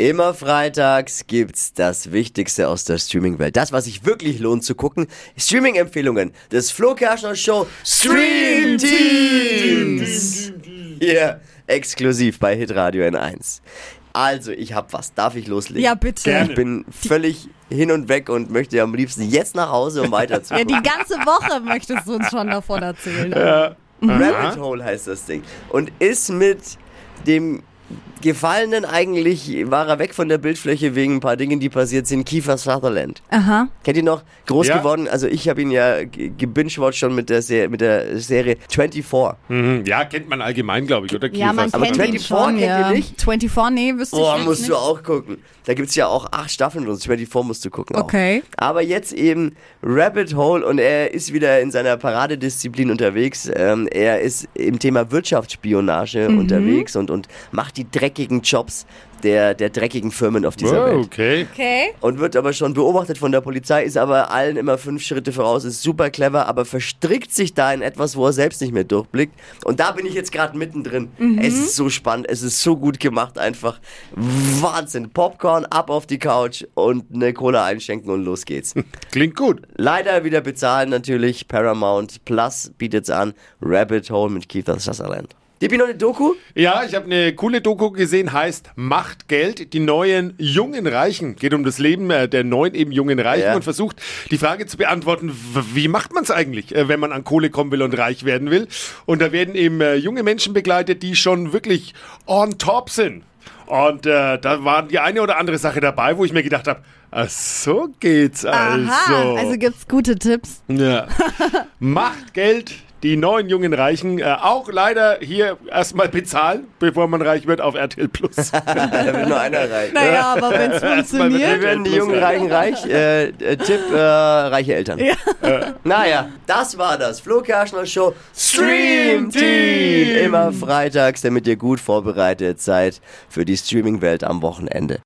Immer freitags gibt's das Wichtigste aus der Streaming-Welt. Das, was sich wirklich lohnt zu gucken. Streaming-Empfehlungen des Flo Kerschner Show Stream Teams. Hier exklusiv bei Hitradio N1. Also, ich hab was. Darf ich loslegen? Ja, bitte. Gerne. Ich bin völlig hin und weg und möchte am liebsten jetzt nach Hause, um Ja, weiterzukommen. die ganze Woche möchtest du uns schon davon erzählen. Rabbit Hole heißt das Ding. Und ist mit dem Gefallenen eigentlich, war er weg von der Bildfläche wegen ein paar Dingen, die passiert sind. Kiefer Sutherland. Aha. Kennt ihr noch? Groß Ja. geworden. Also ich habe ihn ja ge- gebingewatcht schon mit der, Se mit der Serie 24. Mhm. Ja, kennt man allgemein, glaube ich, oder? Ja, man Kiefer? Aber kennt 24 ihn schon, kennt ihr ja. nicht? 24, nee, wüsste ich Oh, jetzt musst nicht. du auch gucken. Da gibt's ja auch acht Staffeln und 24 musst du gucken. Auch. Okay. Aber jetzt eben Rabbit Hole und er ist wieder in seiner Paradedisziplin unterwegs. Ähm, er ist im Thema Wirtschaftsspionage Mhm. unterwegs und, und macht die dreckigen Jobs der, der dreckigen Firmen auf dieser Oh, Welt. okay. Okay. Und wird aber schon beobachtet von der Polizei, ist aber allen immer fünf Schritte voraus, ist super clever, aber verstrickt sich da in etwas, wo er selbst nicht mehr durchblickt. Und da bin ich jetzt gerade mittendrin. Es ist so spannend, es ist so gut gemacht, einfach Wahnsinn. Popcorn, ab auf die Couch und eine Cola einschenken und los geht's. Klingt gut. Leider wieder bezahlen natürlich. Paramount Plus bietet's an. Rabbit Hole mit Keith Sutherland. Gib noch eine Doku? Ja, ich habe eine coole Doku gesehen, heißt Macht Geld, die neuen jungen Reichen. Geht um das Leben äh, der neuen eben jungen Reichen Ja. und versucht die Frage zu beantworten, wie macht man es eigentlich, äh, wenn man an Kohle kommen will und reich werden will. Und da werden eben äh, junge Menschen begleitet, die schon wirklich on top sind. Und äh, da war die eine oder andere Sache dabei, wo ich mir gedacht habe, ach, so geht's also. Aha, also gibt's gute Tipps. Ja. Macht Geld, die neuen jungen Reichen, äh, auch leider hier erstmal bezahlen, bevor man reich wird auf RTL Plus. Da will nur einer reich. Naja, aber wenn es funktioniert. werden die jungen Reichen reich? Äh, äh, Tipp, äh, reiche Eltern. Naja, das war das. Flo Kerschner Show Stream Team. Immer freitags, damit ihr gut vorbereitet seid für die Streaming-Welt am Wochenende.